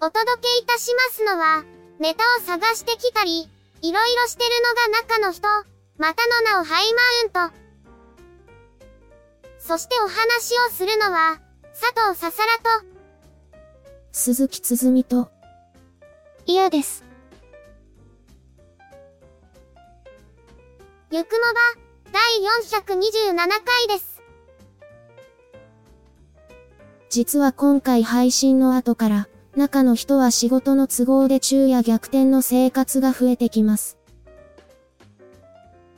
お届けいたしますのは、ネタを探してきたり、いろいろしてるのが中の人、またの名をハイマウント。そしてお話をするのは、佐藤ささらと、鈴木つづみと、嫌です。ゆくもば、第427回です。実は今回配信の後から、中の人は仕事の都合で昼夜逆転の生活が増えてきます。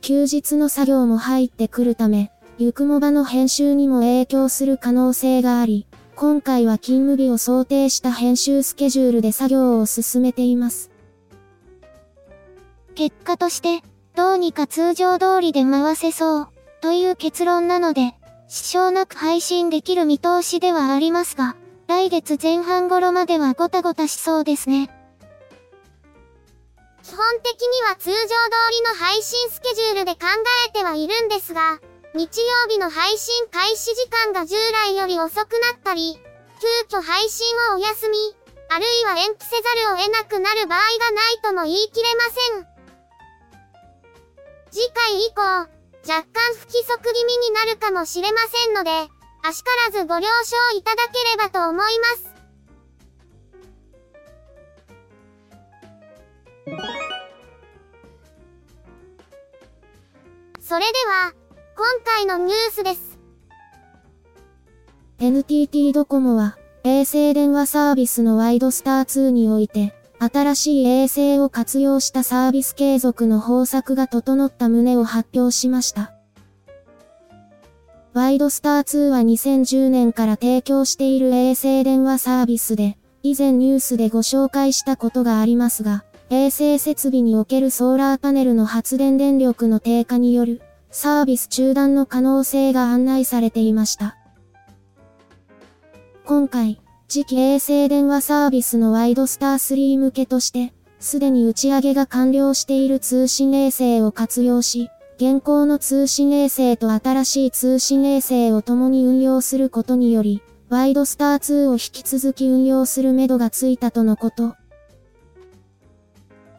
休日の作業も入ってくるため、ゆくもばの編集にも影響する可能性があり、今回は勤務日を想定した編集スケジュールで作業を進めています。結果として、どうにか通常通りで回せそう、という結論なので、支障なく配信できる見通しではありますが、来月前半頃まではごたごたしそうですね。基本的には通常通りの配信スケジュールで考えてはいるんですが、日曜日の配信開始時間が従来より遅くなったり、急遽配信をお休み、あるいは延期せざるを得なくなる場合がないとも言い切れません。次回以降、若干不規則気味になるかもしれませんので、あしからずご了承いただければと思います。それでは、今回のニュースです。NTT ドコモは、衛星電話サービスのワイドスター2において、新しい衛星を活用したサービス継続の方策が整った旨を発表しました。ワイドスター2は2010年から提供している衛星電話サービスで、以前ニュースでご紹介したことがありますが、衛星設備におけるソーラーパネルの発電電力の低下によるサービス中断の可能性が案内されていました。今回、次期衛星電話サービスのワイドスター3向けとして、すでに打ち上げが完了している通信衛星を活用し、現行の通信衛星と新しい通信衛星を共に運用することにより、ワイドスター2を引き続き運用するめどがついたとのこと。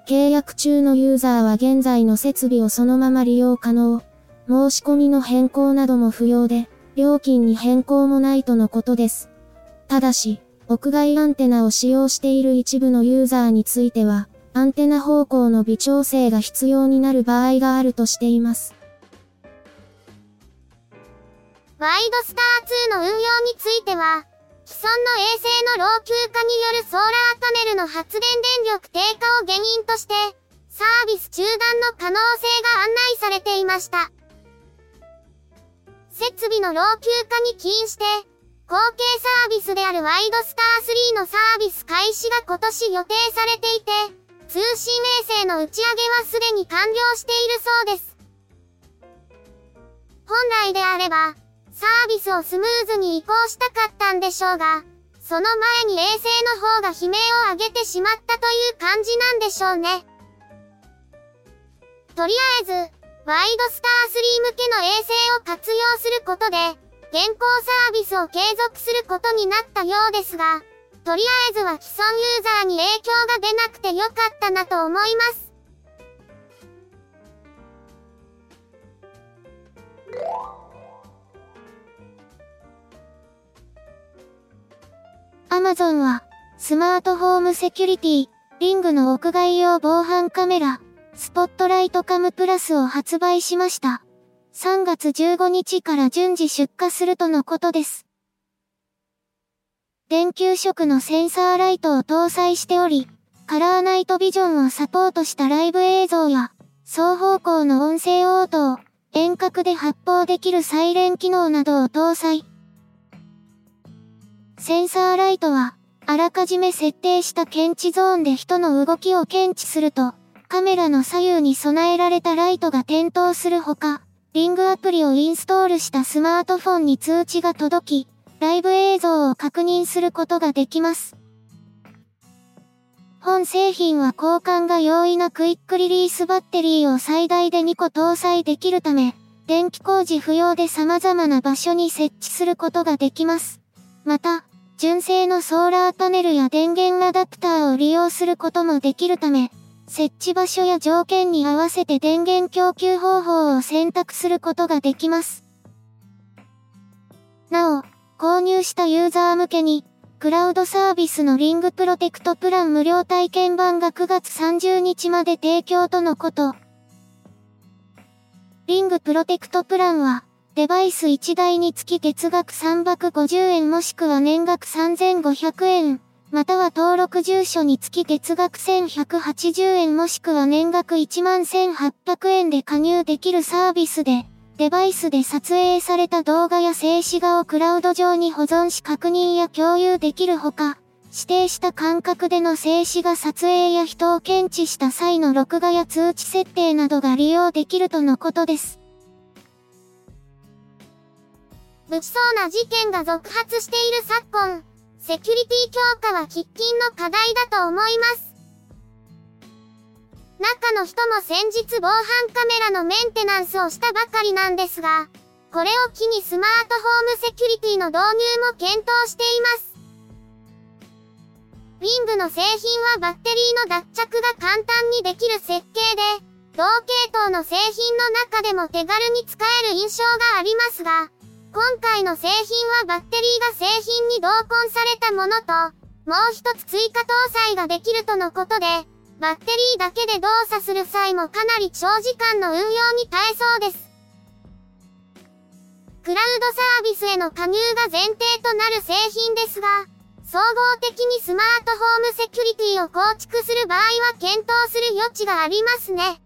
契約中のユーザーは現在の設備をそのまま利用可能。申し込みの変更なども不要で、料金に変更もないとのことです。ただし、屋外アンテナを使用している一部のユーザーについては、アンテナ方向の微調整が必要になる場合があるとしています。ワイドスター2の運用については、既存の衛星の老朽化によるソーラーパネルの発電電力低下を原因として、サービス中断の可能性が案内されていました。設備の老朽化に起因して、後継サービスであるワイドスター3のサービス開始が今年予定されていて、通信衛星の打ち上げはすでに完了しているそうです。本来であれば、サービスをスムーズに移行したかったんでしょうが、その前に衛星の方が悲鳴を上げてしまったという感じなんでしょうね。とりあえず、ワイドスター3向けの衛星を活用することで、現行サービスを継続することになったようですが、とりあえずは既存ユーザーに影響が出なくてよかったなと思います。アマゾンは、スマートホームセキュリティ、リングの屋外用防犯カメラ、スポットライトカムプラスを発売しました。3月15日から順次出荷するとのことです。電球色のセンサーライトを搭載しており、カラーナイトビジョンをサポートしたライブ映像や、双方向の音声応答、遠隔で発砲できるサイレン機能などを搭載。センサーライトは、あらかじめ設定した検知ゾーンで人の動きを検知すると、カメラの左右に備えられたライトが点灯するほか、リングアプリをインストールしたスマートフォンに通知が届き、ライブ映像を確認することができます。本製品は交換が容易なクイックリリースバッテリーを最大で2個搭載できるため、電気工事不要で様々な場所に設置することができます。また、純正のソーラーパネルや電源アダプターを利用することもできるため、設置場所や条件に合わせて電源供給方法を選択することができます。なお、購入したユーザー向けに、クラウドサービスのリングプロテクトプラン無料体験版が9月30日まで提供とのこと。リングプロテクトプランは、デバイス1台につき月額350円もしくは年額3500円。または登録住所につき月額1180円もしくは年額11800円で加入できるサービスで、デバイスで撮影された動画や静止画をクラウド上に保存し確認や共有できるほか、指定した間隔での静止画撮影や人を検知した際の録画や通知設定などが利用できるとのことです。物騒な事件が続発している昨今。セキュリティ強化は喫緊の課題だと思います。中の人も先日防犯カメラのメンテナンスをしたばかりなんですが、これを機にスマートフォームセキュリティの導入も検討しています。ウィングの製品はバッテリーの脱着が簡単にできる設計で、同系統の製品の中でも手軽に使える印象がありますが、今回の製品はバッテリーが製品に同梱されたものと、もう一つ追加搭載ができるとのことで、バッテリーだけで動作する際もかなり長時間の運用に耐えそうです。クラウドサービスへの加入が前提となる製品ですが、総合的にスマートフォームセキュリティを構築する場合は検討する余地がありますね。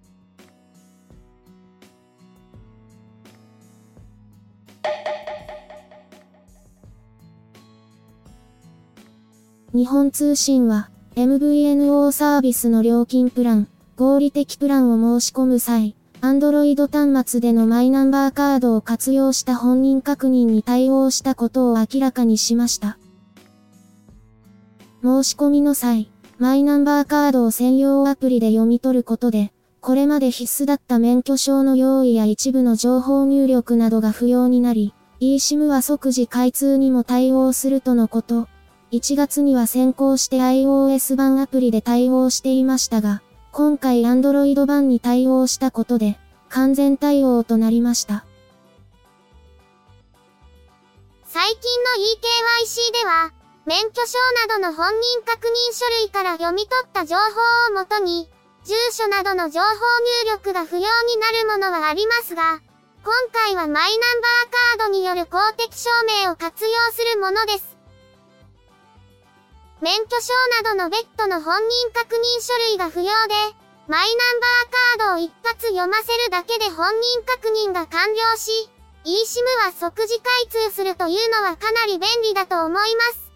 日本通信は、MVNO サービスの料金プラン、合理的プランを申し込む際、Android 端末でのマイナンバーカードを活用した本人確認に対応したことを明らかにしました。申し込みの際、マイナンバーカードを専用アプリで読み取ることで、これまで必須だった免許証の用意や一部の情報入力などが不要になり、eSIM は即時開通にも対応するとのこと。1月には先行して iOS 版アプリで対応していましたが、今回 Android 版に対応したことで、完全対応となりました。最近の eKYC では、免許証などの本人確認書類から読み取った情報をもとに、住所などの情報入力が不要になるものはありますが、今回はマイナンバーカードによる公的証明を活用するものです。免許証などの別途の本人確認書類が不要で、マイナンバーカードを一発読ませるだけで本人確認が完了し、eSIM は即時開通するというのはかなり便利だと思います。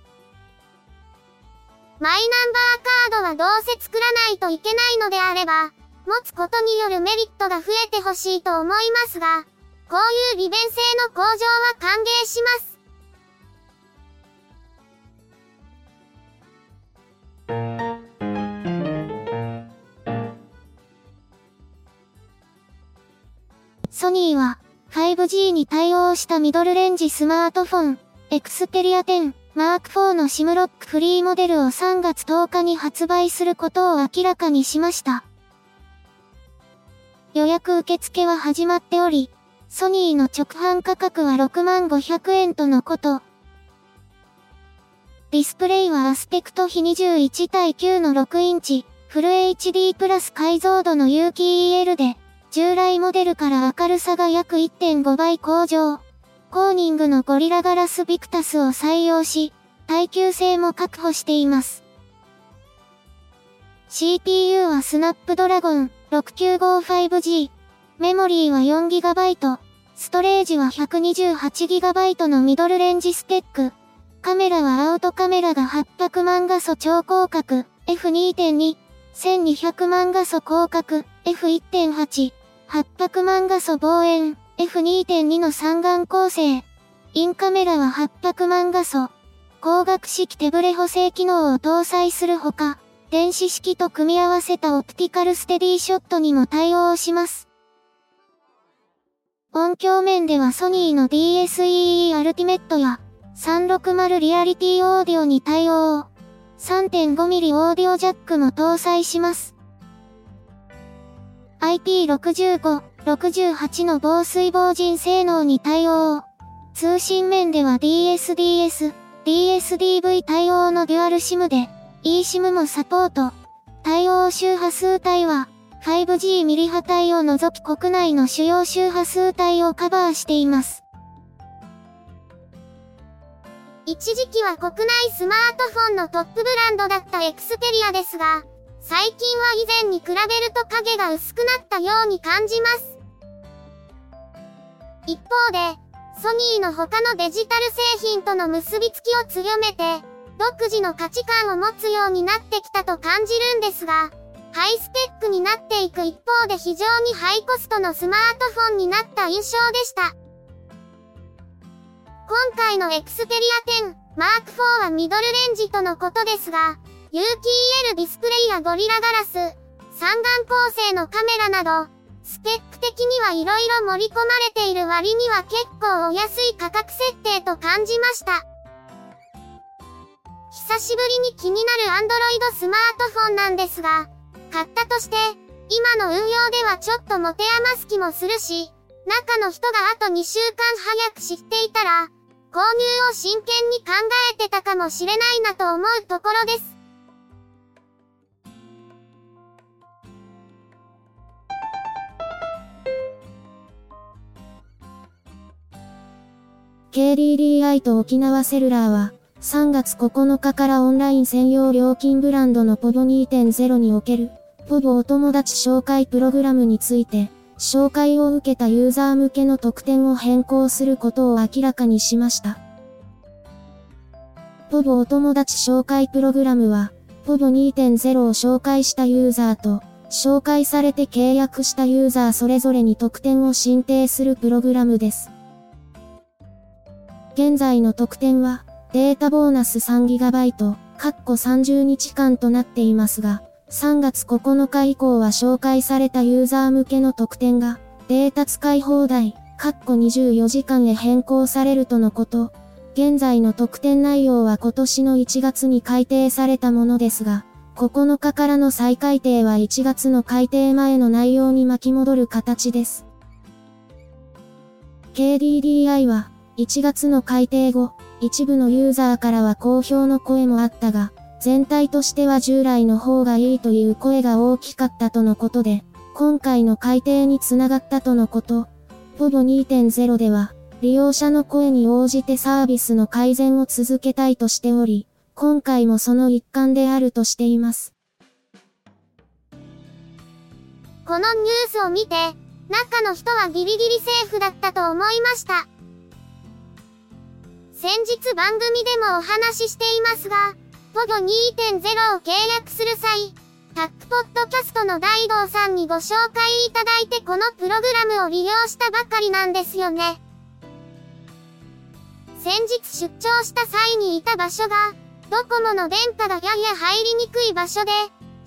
マイナンバーカードはどうせ作らないといけないのであれば、持つことによるメリットが増えてほしいと思いますが、こういう利便性の向上は歓迎します。ソニーは 5G に対応したミドルレンジスマートフォン、エクスペリア10、マーク4の SIM ロックフリーモデルを3月10日に発売することを明らかにしました。予約受付は始まっており、ソニーの直販価格は6万500円とのこと。ディスプレイはアスペクト比21対9の6インチ、フル HD プラス解像度の有機 EL で、従来モデルから明るさが約1.5倍向上。コーニングのゴリラガラスビクタスを採用し、耐久性も確保しています。CPU はスナップドラゴン 6955G。メモリーは 4GB。ストレージは 128GB のミドルレンジスペック。カメラはアウトカメラが800万画素超広角 F2.2。1200万画素広角 F1.8。800万画素望遠 F2.2 の三眼構成。インカメラは800万画素。光学式手ブレ補正機能を搭載するほか、電子式と組み合わせたオプティカルステディショットにも対応します。音響面ではソニーの DSEE アルティメットや360リアリティオーディオに対応。3.5mm オーディオジャックも搭載します。IP65、68の防水防塵性能に対応。通信面では DSDS、DSDV 対応のデュアル SIM で、eSIM もサポート。対応周波数帯は、5G ミリ波帯を除き国内の主要周波数帯をカバーしています。一時期は国内スマートフォンのトップブランドだったエクスペリアですが、最近は以前に比べると影が薄くなったように感じます。一方で、ソニーの他のデジタル製品との結びつきを強めて、独自の価値観を持つようになってきたと感じるんですが、ハイスペックになっていく一方で非常にハイコストのスマートフォンになった印象でした。今回のエクスペリア10、マーク4はミドルレンジとのことですが、有機 EL ディスプレイやゴリラガラス、三眼構成のカメラなど、スペック的には色々盛り込まれている割には結構お安い価格設定と感じました。久しぶりに気になる Android スマートフォンなんですが、買ったとして、今の運用ではちょっと持て余す気もするし、中の人があと2週間早く知っていたら、購入を真剣に考えてたかもしれないなと思うところです。KDDI と沖縄セルラーは、3月9日からオンライン専用料金ブランドのポボ2.0における、ポボお友達紹介プログラムについて、紹介を受けたユーザー向けの特典を変更することを明らかにしました。ポボお友達紹介プログラムは、ポボ2.0を紹介したユーザーと、紹介されて契約したユーザーそれぞれに特典を申請するプログラムです。現在の特典は、データボーナス 3GB、かっこ30日間となっていますが、3月9日以降は紹介されたユーザー向けの特典が、データ使い放題、かっこ24時間へ変更されるとのこと。現在の特典内容は今年の1月に改定されたものですが、9日からの再改定は1月の改定前の内容に巻き戻る形です。KDDI は、1月の改定後、一部のユーザーからは好評の声もあったが、全体としては従来の方がいいという声が大きかったとのことで、今回の改定につながったとのこと。ポボ2.0では、利用者の声に応じてサービスの改善を続けたいとしており、今回もその一環であるとしています。このニュースを見て、中の人はギリギリセーフだったと思いました。先日番組でもお話ししていますが、ポゴ2.0を契約する際、タックポッドキャストの大道さんにご紹介いただいてこのプログラムを利用したばかりなんですよね。先日出張した際にいた場所が、ドコモの電波がやや入りにくい場所で、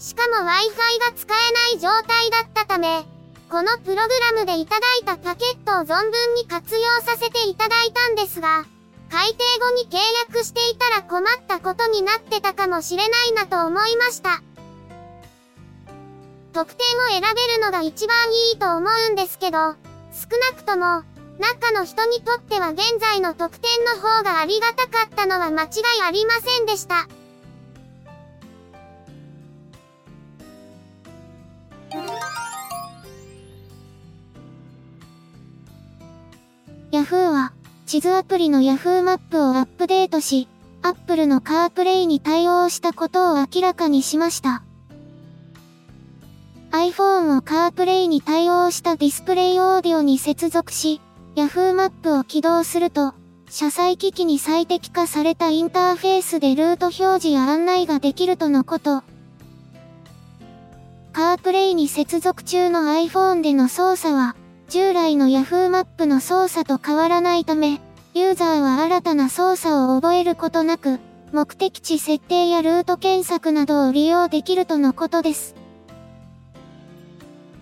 しかも Wi-Fi が使えない状態だったため、このプログラムでいただいたパケットを存分に活用させていただいたんですが、改定後に契約していたら困ったことになってたかもしれないなと思いました。特典を選べるのが一番いいと思うんですけど、少なくとも、中の人にとっては現在の特典の方がありがたかったのは間違いありませんでした。Yahoo は地図アプリの Yahoo マップをアップデートし、Apple の CarPlay に対応したことを明らかにしました。iPhone を CarPlay に対応したディスプレイオーディオに接続し、Yahoo マップを起動すると、車載機器に最適化されたインターフェースでルート表示や案内ができるとのこと。CarPlay に接続中の iPhone での操作は、従来の Yahoo マップの操作と変わらないため、ユーザーは新たな操作を覚えることなく、目的地設定やルート検索などを利用できるとのことです。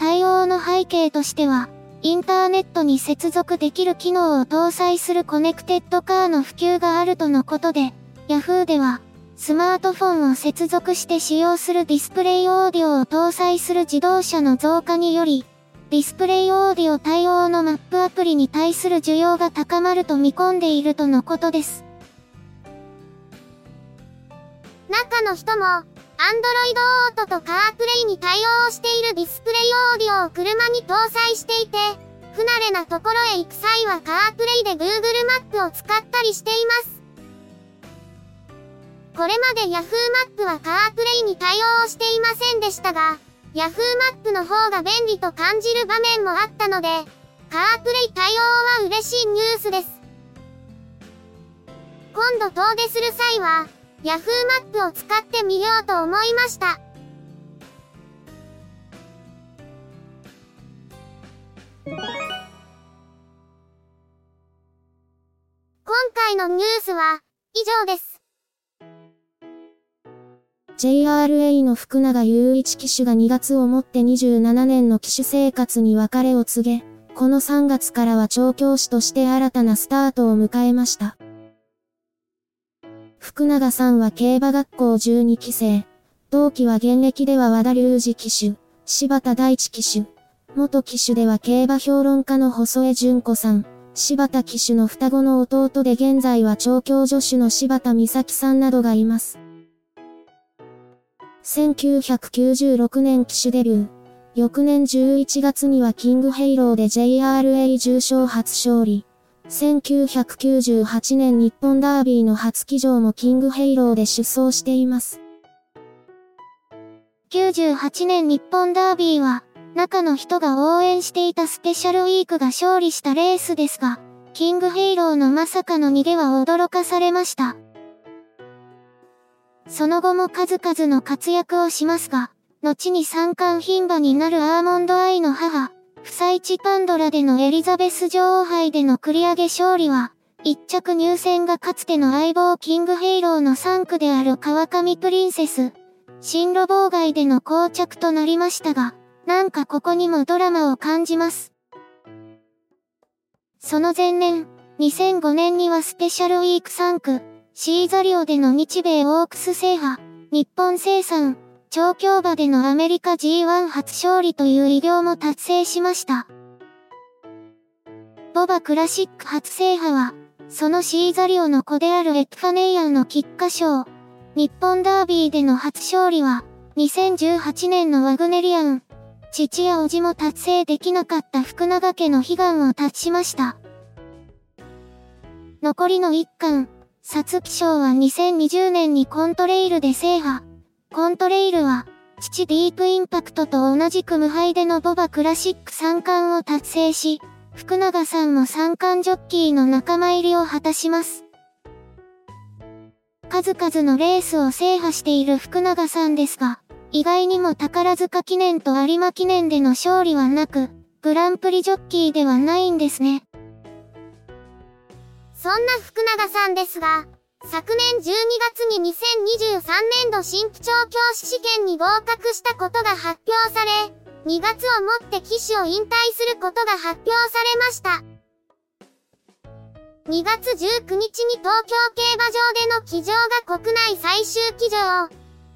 対応の背景としては、インターネットに接続できる機能を搭載するコネクテッドカーの普及があるとのことで、Yahoo では、スマートフォンを接続して使用するディスプレイオーディオを搭載する自動車の増加により、ディスプレイオーディオ対応のマップアプリに対する需要が高まると見込んでいるとのことです。中の人も、Android Auto と CarPlay に対応しているディスプレイオーディオを車に搭載していて、不慣れなところへ行く際は CarPlay で Google マップを使ったりしています。これまで Yahoo マップは CarPlay に対応していませんでしたが、Yahoo マップの方が便利と感じる場面もあったので、CarPlay 対応は嬉しいニュースです。今度遠出する際は、Yahoo マップを使ってみようと思いました。今回のニュースは以上です。JRA の福永雄一騎手が2月をもって27年の騎手生活に別れを告げ、この3月からは調教師として新たなスタートを迎えました。福永さんは競馬学校12期生。同期は現役では和田隆二騎手、柴田大地騎手。元騎手では競馬評論家の細江淳子さん。柴田騎手の双子の弟で現在は調教助手の柴田美咲さんなどがいます。1996年騎手デビュー。翌年11月にはキングヘイローで JRA 重賞初勝利。1998年日本ダービーの初騎乗もキングヘイローで出走しています。98年日本ダービーは、中の人が応援していたスペシャルウィークが勝利したレースですが、キングヘイローのまさかの逃げは驚かされました。その後も数々の活躍をしますが、後に三冠牝馬になるアーモンドアイの母、不採地パンドラでのエリザベス女王杯での繰り上げ勝利は、一着入選がかつての相棒キングヘイローの3区である川上プリンセス、進路妨害での膠着となりましたが、なんかここにもドラマを感じます。その前年、2005年にはスペシャルウィーク3区、シーザリオでの日米オークス制覇、日本生産、調教馬でのアメリカ G1 初勝利という偉業も達成しました。ボバクラシック初制覇は、そのシーザリオの子であるエプファネイアンの菊花賞、日本ダービーでの初勝利は、2018年のワグネリアン、父や叔父も達成できなかった福永家の悲願を達しました。残りの一巻、皐月賞は2020年にコントレイルで制覇。コントレイルは、父ディープインパクトと同じく無敗でのボバクラシック3冠を達成し、福永さんも三冠ジョッキーの仲間入りを果たします。数々のレースを制覇している福永さんですが、意外にも宝塚記念と有馬記念での勝利はなく、グランプリジョッキーではないんですね。そんな福永さんですが、昨年12月に2023年度新規調教師試験に合格したことが発表され、2月をもって騎手を引退することが発表されました。2月19日に東京競馬場での騎乗が国内最終騎乗。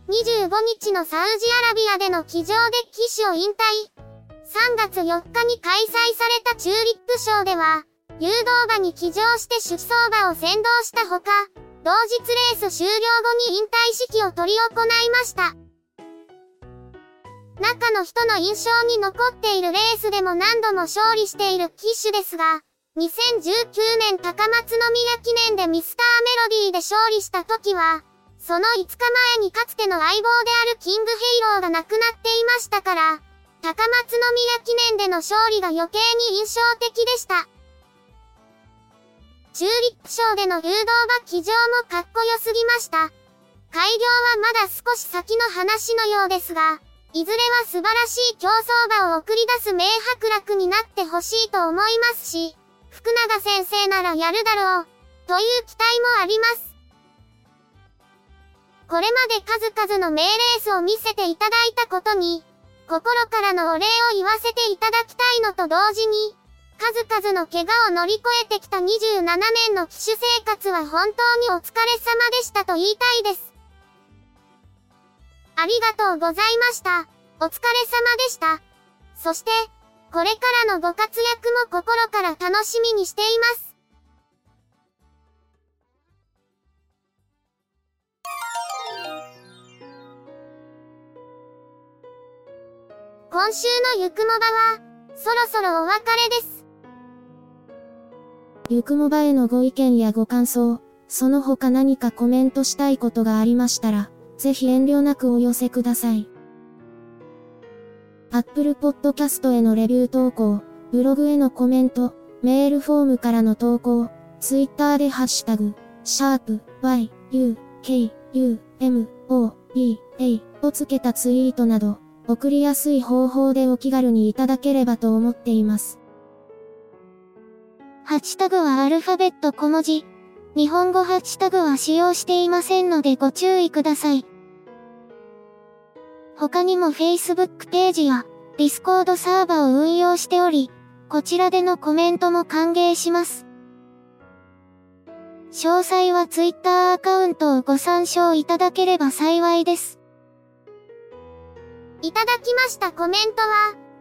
25日のサウジアラビアでの騎乗で騎手を引退。3月4日に開催されたチューリップ賞では、誘導馬に騎乗して出走馬を先導したほか、同日レース終了後に引退式を執り行いました。中の人の印象に残っているレースでも何度も勝利している騎手ですが、2019年高松宮記念でミスターメロディーで勝利した時は、その5日前にかつての相棒であるキングヘイローが亡くなっていましたから、高松宮記念での勝利が余計に印象的でした。チューリップ賞での誘導馬騎乗もかっこよすぎました。開業はまだ少し先の話のようですが、いずれは素晴らしい競走馬を送り出す名伯楽になってほしいと思いますし、福永先生ならやるだろう、という期待もあります。これまで数々の名レースを見せていただいたことに、心からのお礼を言わせていただきたいのと同時に、数々の怪我を乗り越えてきた27年の騎手生活は本当にお疲れ様でしたと言いたいです。ありがとうございました。お疲れ様でした。そして、これからのご活躍も心から楽しみにしています。今週のゆくもばは、そろそろお別れです。ゆくもばへのご意見やご感想、その他何かコメントしたいことがありましたら、ぜひ遠慮なくお寄せください。Apple Podcast へのレビュー投稿、ブログへのコメント、メールフォームからの投稿、Twitter でハッシュタグ、シャープ y, u, k, u, m, o, b, a をつけたツイートなど、送りやすい方法でお気軽にいただければと思っています。ハッシュタグはアルファベット小文字。日本語ハッシュタグは使用していませんのでご注意ください。他にも Facebook ページや Discord サーバを運用しており、こちらでのコメントも歓迎します。詳細は Twitter アカウントをご参照いただければ幸いです。いただきましたコメントは、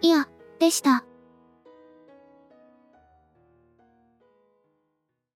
いや、でした。